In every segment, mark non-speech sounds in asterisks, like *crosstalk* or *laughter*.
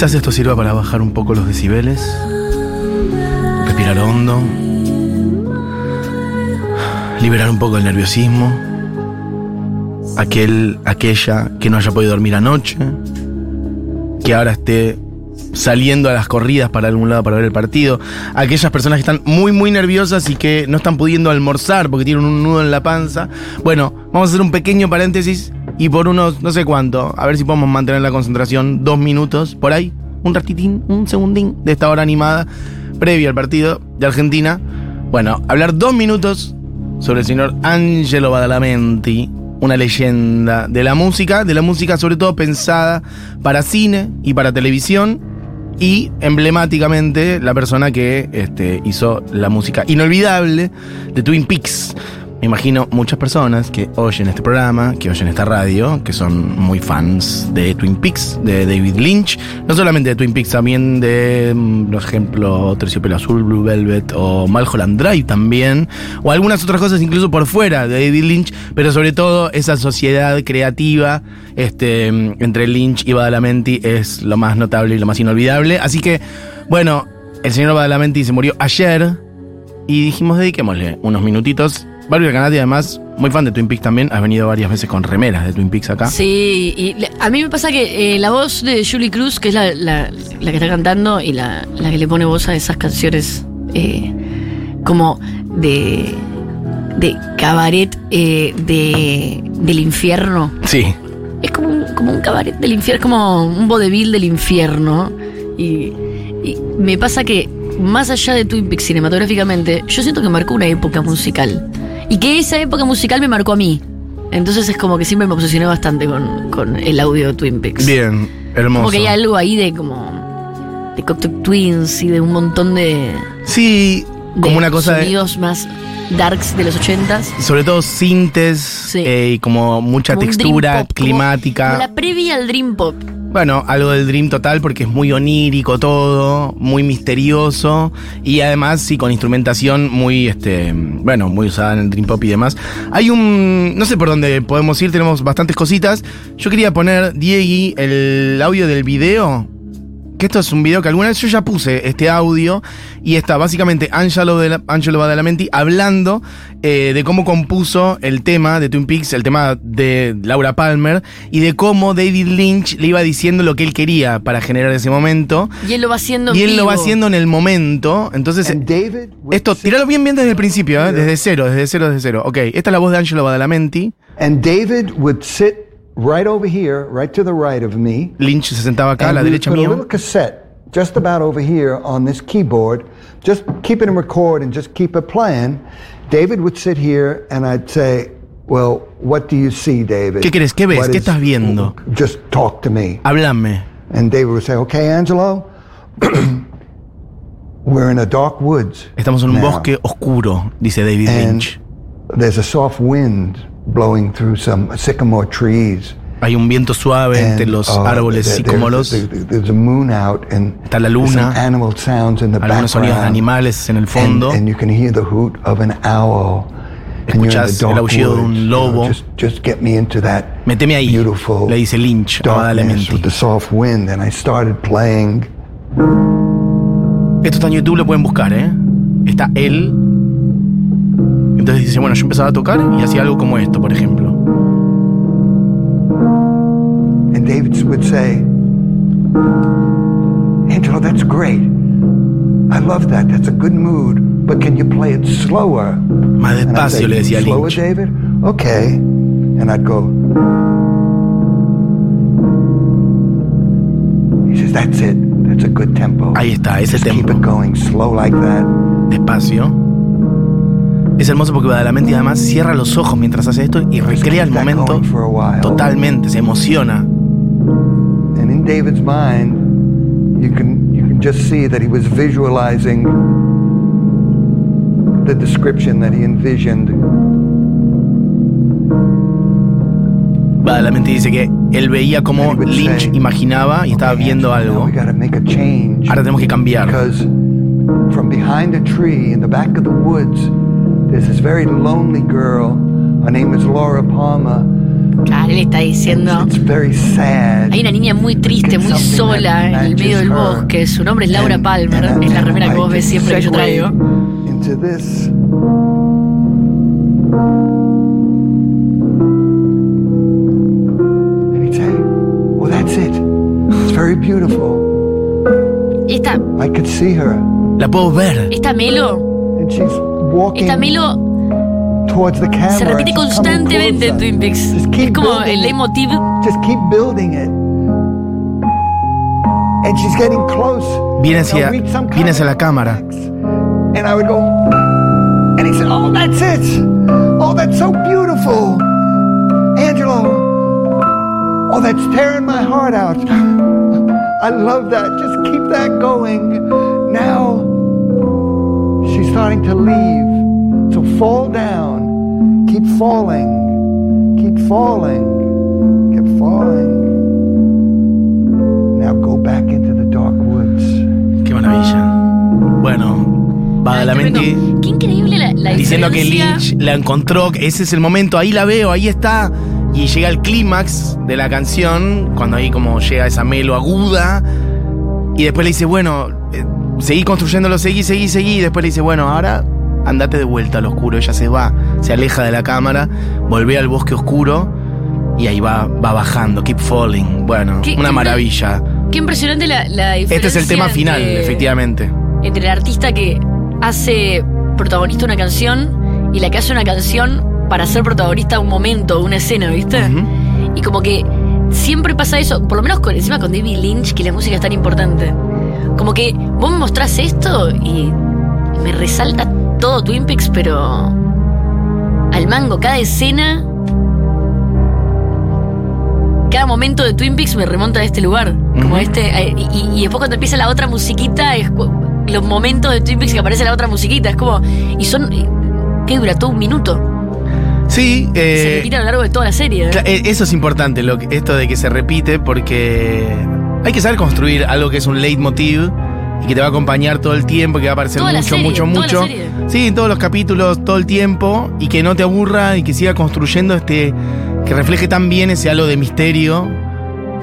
Quizás esto sirva para bajar un poco los decibeles, respirar hondo, liberar un poco el nerviosismo, aquel, aquella que no haya podido dormir anoche, que ahora esté saliendo a las corridas para algún lado para ver el partido, aquellas personas que están muy muy nerviosas y que no están pudiendo almorzar porque tienen un nudo en la panza. Bueno, vamos a hacer un pequeño paréntesis y por unos no sé cuánto, a ver si podemos mantener la concentración dos minutos por ahí, un ratitín, un segundín de esta hora animada previo al partido de Argentina. Bueno, hablar dos minutos sobre el señor Angelo Badalamenti, una leyenda de la música, de la música sobre todo pensada para cine y para televisión, y emblemáticamente la persona que este, hizo la música inolvidable de Twin Peaks. Me imagino muchas personas que oyen este programa, que oyen esta radio, que son muy fans de Twin Peaks, de David Lynch. No solamente de Twin Peaks, también de, mm, por ejemplo, Terciopelo Azul, Blue Velvet o Malholland Drive también. O algunas otras cosas incluso por fuera de David Lynch, pero sobre todo esa sociedad creativa este, entre Lynch y Badalamenti es lo más notable y lo más inolvidable. Así que, bueno, el señor Badalamenti se murió ayer y dijimos dediquémosle unos minutitos Barbie Canati, además, muy fan de Twin Peaks también, has venido varias veces con remeras de Twin Peaks acá. Sí, y a mí me pasa que eh, la voz de Julie Cruz, que es la, la- la que está cantando y la, la que le pone voz a esas canciones eh, como de, de cabaret eh, de, del infierno. Sí. Es como un, como un cabaret del infierno, como un vodevil del infierno. Y, y me pasa que, más allá de Twin Peaks cinematográficamente, yo siento que marcó una época musical. Y que esa época musical me marcó a mí. Entonces es como que siempre me obsesioné bastante con, con el audio de Twin Peaks. Bien, hermoso. Como que hay algo ahí de como. de Cocteau Twins y de un montón de. Sí, de como una cosa de. sonidos más darks de los ochentas. Sobre todo sintes eh, y como mucha Como textura como- climática. como la previa al Dream Pop. Bueno, algo del Dream total porque es muy onírico todo, muy misterioso y además sí con instrumentación muy este, bueno, muy usada en el Dream Pop y demás. Hay un no sé por dónde podemos ir, tenemos bastantes cositas. Yo quería poner Diegui el audio del video que esto es un video que alguna vez yo ya puse este audio y está básicamente Angelo, de la- Angelo Badalamenti hablando eh, de cómo compuso el tema de Twin Peaks, el tema de Laura Palmer y de cómo David Lynch le iba diciendo lo que él quería para generar ese momento. Y él lo va haciendo en Y él lo va haciendo en el momento. Entonces, esto, tiralo bien bien desde el principio, ¿eh? desde cero, desde cero, desde cero. Ok, esta es la voz de Angelo Badalamenti. And David would sit right over here, right to the right of me. Lynch se sentaba acá a la derecha put a little cassette just about over here on this keyboard. Just keep it in record and just keep it playing. David would sit here and I'd say, "Well, what do you see, David? ¿Qué crees? ¿Qué ves? What ¿Qué is- estás viendo? Just talk to me." Háblame. And David would say, "Okay, Angelo, *clears throat* we're in a dark woods. Estamos en un now. bosque oscuro, dice David And Lynch. there's a soft wind blowing through some sycamore trees. Hay un viento suave entre And, los uh, árboles and Está la luna. some animal sounds in the Algunos sonidos de animales en el And, fondo. and you can hear the hoot of an owl. Escuchás el aullido de un you know, lobo. just, just get me into that Méteme ahí, beautiful le dice Lynch a darkness Badalamenti. with the soft wind. And I started playing. Esto está en YouTube, lo pueden buscar, ¿eh? Está él. Entonces dice, bueno, yo empezaba a tocar y hacía algo como esto, por ejemplo. And David would say, Angelo, that's great. I love that. That's a good mood. But can you play it slower? Más despacio say, le decía Slower, Lynch. David? Okay. And I'd go. He says, That's it. That's a good tempo. Ahí está, ese Just keep tempo. it going slow like that. Despacio. Es hermoso porque Badalamenti además cierra los ojos mientras hace esto y recrea el momento totalmente, se emociona. And in David's mind, you can you can just see that he was visualizing the description that he envisioned. Badalamenti dice que él veía would Lynch imaginaba y estaba "Okay, viendo algo. Ahora tenemos que cambiar. from behind a tree in the back of the woods, there's this very lonely girl. Her name is Laura Palmer. Claro, él está diciendo. It's very sad. Hay una niña muy triste, muy sola en el medio del bosque. Su nombre es Laura And- Palmer. and Es la remera que vos ves siempre que yo traigo. Into this. And he'd say, Well, that's it. It's very beautiful. Esta, I could see her. La puedo ver. esta Melo, And she's walking esta Melo towards the camera. se repite constantemente en. Twin Peaks. Just keep Es como building el it. leitmotiv. Just keep building it. And she's getting close. Viene And hacia, some viene hacia la cámara. And I would go, and he said, Oh, that's it. Oh, that's so beautiful. Angelo. Oh, that's tearing my heart out. *laughs* I love that. Just keep that going. Now, she's starting to leave. So fall down. Keep falling. Keep falling. Keep falling. Now go back into the dark woods. Qué maravilla. Bueno, Tremendo. Qué increíble la, la diciendo que. Lynch la encontró, ese es el momento, ahí la veo, ahí está. Y llega el clímax de la canción, cuando ahí como llega esa melo aguda. Y después le dice, bueno, eh, seguí construyéndolo, seguí, seguí, seguí. Y después le dice, bueno, ahora andate de vuelta al oscuro. Ella se va, se aleja de la cámara, volvé al bosque oscuro. Y ahí va, va bajando, keep falling. Bueno, Qué- una qué- maravilla. Qué impresionante la, la diferencia. Este es el tema final, entre- efectivamente. Entre el artista que hace protagonista una canción y la que hace una canción para ser protagonista de un momento, una escena, ¿viste? Y como que siempre pasa eso, por lo menos con, encima con David Lynch, que la música es tan importante. Como que vos me mostrás esto y me resalta todo Twin Peaks, pero al mango, cada escena, cada momento de Twin Peaks me remonta a este lugar. Como este, eh, y, y- y después cuando empieza la otra musiquita, es los momentos de Twin Peaks que aparece la otra musiquita, es como, y son, y- ¿qué dura? Todo un minuto. Sí, Se eh, repite a lo largo de toda la serie. ¿eh? Eh, Eso es importante, lo esto de que se repite, porque hay que saber construir algo que es un leitmotiv y que te va a acompañar todo el tiempo, que va a aparecer Toda mucho, serie, mucho, mucho. Sí, en todos los capítulos, todo el tiempo, y que no te aburra y que siga construyendo este. que refleje tan bien ese halo de misterio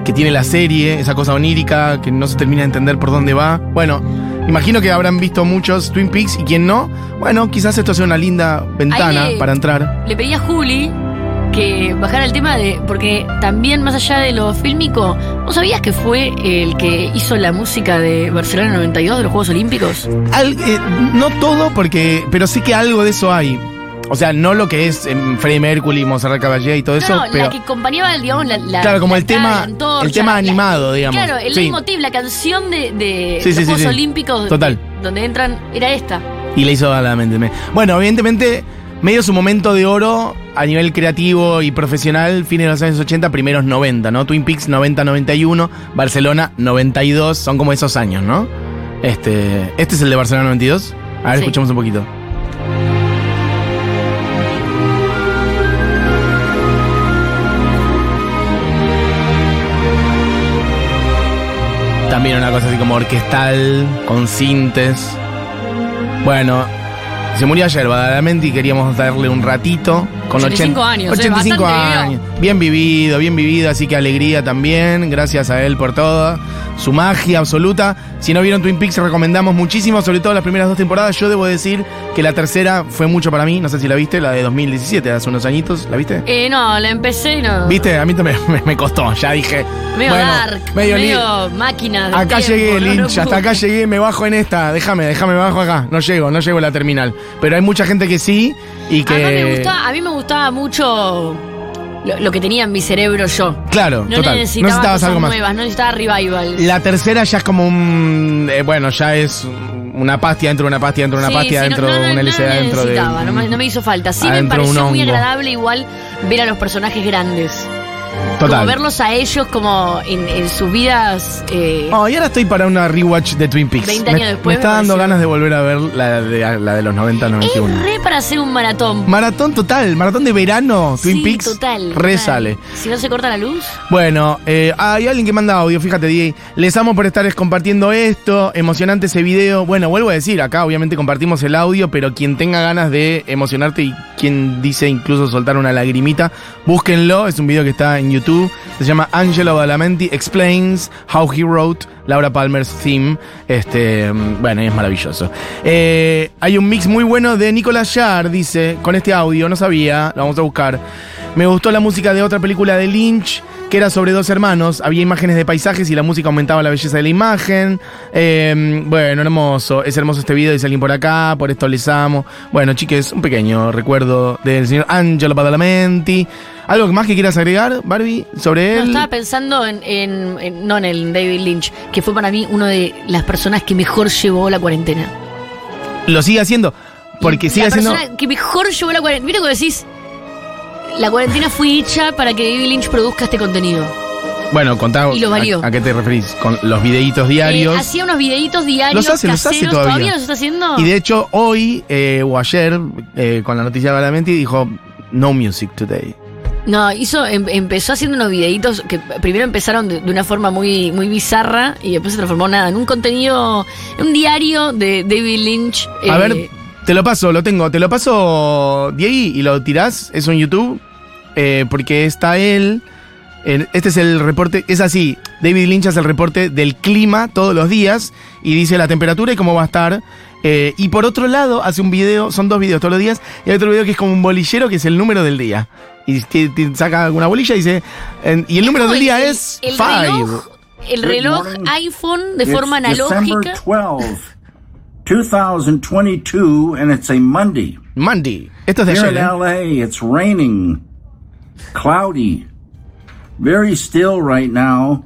que tiene la serie, esa cosa onírica que no se termina de entender por dónde va. Bueno, imagino que habrán visto muchos Twin Peaks y quien no, bueno, quizás esto sea una linda ventana le- para entrar. Le pedí a Juli que bajara el tema de. Porque también, más allá de lo fílmico, ¿vos sabías que fue el que hizo la música de Barcelona 92 de los Juegos Olímpicos? Al- eh, no todo, porque. Pero sí que algo de eso hay. O sea, no lo que es em, Freddie Mercury, Montserrat Caballé y todo eso, no, no, pero. la que acompañaba, digamos, la. la- Claro, como la el tema- antorcha, el tema la- animado, digamos. Claro, el Sí. leitmotiv, la canción de, de Sí, los sí, Juegos. Olímpicos. Total. de- donde entran, era esta. Y le hizo a la mente. me- Bueno, evidentemente, medio su momento de oro a nivel creativo y profesional, fines de los años 80, primeros 90, ¿no? Twin Peaks 90-91, Barcelona 92, son como esos años, ¿no? Este, este es el de Barcelona 92. A ver, Sí. escuchamos un poquito. También una cosa así como orquestal, con sintes. Bueno, se murió ayer y queríamos darle un ratito. Con 85 80 años, eh, 85 bastante años. Bien vivido, bien vivido, así que alegría también. Gracias a él por todo. Su magia absoluta. Si no vieron Twin Peaks, recomendamos muchísimo, sobre todo las primeras dos temporadas. Yo debo decir que la tercera fue mucho para mí. No sé si la viste, la de 2017, hace unos añitos. ¿La viste? Eh, no, la empecé y no. ¿Viste? A mí también *laughs* me, me costó. Ya dije. Medio bueno, dark, medio medio, máquina. de Acá tiempo, llegué, no, no Lynch, hasta acá llegué, me bajo en esta. Déjame, déjame, me bajo acá. No llego, no llego a la terminal. Pero hay mucha gente que sí y que. Además me gustaba, a mí me gustaba mucho lo, lo que tenía en mi cerebro yo. Claro, No total. necesitaba necesitabas cosas algo más. nuevas, no necesitaba revival. La tercera ya es como un. eh, bueno, ya es una pastia dentro de una pastia dentro de una Sí, pastia sí, dentro no, no, de una no, LCD no dentro de. no, me, no me hizo falta. Sí me de pareció muy agradable igual ver a los personajes grandes. Total. Como verlos a ellos como en, en sus vidas. eh, Oh, y ahora estoy para una rewatch de Twin Peaks. 20 años me, después me está me dando pareció- ganas de volver a ver la de, la de los 90-91. es re para hacer un maratón. Maratón total, maratón de verano, Twin Sí, Peaks. total. Re total. sale. Si no se corta la luz. Bueno, eh, hay alguien que manda audio, fíjate, DJ. Les amo por estar compartiendo esto. Emocionante ese video. Bueno, vuelvo a decir, acá obviamente compartimos el audio, pero quien tenga ganas de emocionarte y quien dice incluso soltar una lagrimita, búsquenlo. Es un video que está en YouTube. Se llama Angelo Badalamenti Explains How He Wrote Laura Palmer's Theme. Este, mm, bueno, es maravilloso. Eh, hay un mix muy bueno de Nicolas Jarre, dice, con este audio, no sabía, lo vamos a buscar. Me gustó la música de otra película de Lynch que era sobre dos hermanos. Había imágenes de paisajes y la música aumentaba la belleza de la imagen. Eh, bueno, hermoso. Es hermoso este video, dice alguien por acá, por esto les amo. Bueno, chiques, un pequeño recuerdo del señor Angelo Badalamenti. ¿Algo más que quieras agregar, Barbie, sobre No, él? estaba pensando en, en- en- no en el David Lynch, que fue para mí una de las personas que mejor llevó la cuarentena. Lo sigue haciendo. Porque La sigue haciendo. persona que mejor llevó la cuarentena. Mira cuando decís, la cuarentena fue hecha para que David Lynch produzca este contenido. Bueno, contá. Y lo valió. A, a qué te referís? Con los videitos Eh, diarios. hacía unos videitos diarios Los hace, los hace caseros. todavía. los está haciendo? Y de hecho, hoy eh, o ayer, eh, con la noticia de Badalamenti, dijo: No music today. No, hizo, em- empezó haciendo unos videitos que primero empezaron de, de una forma muy, muy bizarra y después se transformó nada, en un contenido, en un diario de David Lynch. A eh, ver, te lo paso, lo tengo. Te lo paso, Diego, y lo tirás. Es un YouTube. eh, porque está él. este es el reporte. Es así. David Lynch hace el reporte del clima todos los días. Y dice la temperatura y cómo va a estar. Eh, y por otro lado, hace un video. Son dos videos todos los días. Y hay otro video que es como un bolillero que es el número del día. Y te- te saca una bolilla y dice. en- y el número del día el- es el 5. reloj, el Good reloj morning. iPhone de It's forma December analógica. 12, 2022, and it's a Monday. Mandy. Esto es de Here ayer. in ¿eh? LA, it's raining, cloudy, very still right now.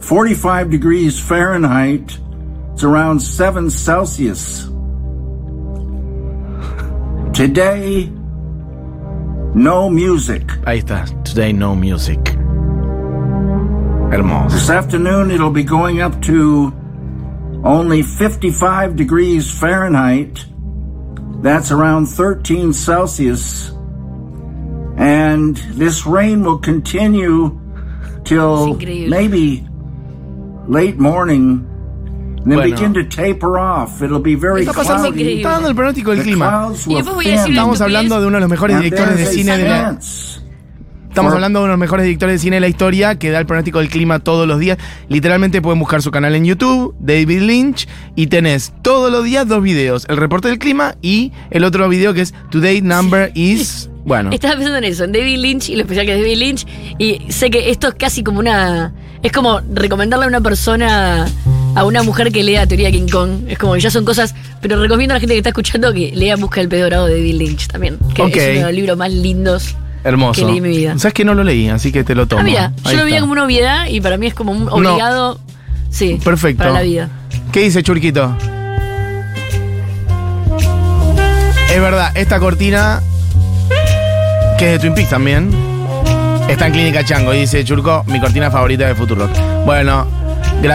45 degrees Fahrenheit. It's around 7 Celsius. Today, no music. Ahí está. Today no music. Hermoso. This afternoon, it'll be going up to only 55 degrees Fahrenheit. That's around 13 Celsius. And this rain will continue till maybe late morning. Then Bueno. begin to taper off. It'll be very Está pasando, cloudy. increíble. está dando el pronóstico del clima. clouds Y will después voy a decir thin. la Estamos hablando de uno de los mejores directores de cine de la, Estamos hablando de uno de los mejores directores de cine de la historia que da el pronóstico del clima todos los días. Literalmente pueden buscar su canal en YouTube, David Lynch, y tenés todos los días dos videos: el reporte del clima y el otro video que es Today Number is. *laughs* Bueno, Estaba pensando en eso, en David Lynch y lo especial que es David Lynch. Y sé que esto es casi como una. Es como recomendarle a una persona, a una mujer que lea Teoría King Kong. Es como que ya son cosas. Pero recomiendo a la gente que está escuchando que lea Busca el pedo dorado de David Lynch también. Que es uno de los libros más lindos. hermoso. que leí en mi vida. Sabes que no lo leí, así que te lo tomo. Ah, mira, Ahí yo lo veía como una obviedad y para mí es como un obligado. Sí, Perfecto. para la vida. ¿Qué dice Churquito? Es verdad, esta cortina, que es de Twin Peaks también, está en Clínica Chango. Y dice Churco, mi cortina favorita de Futurock. Bueno,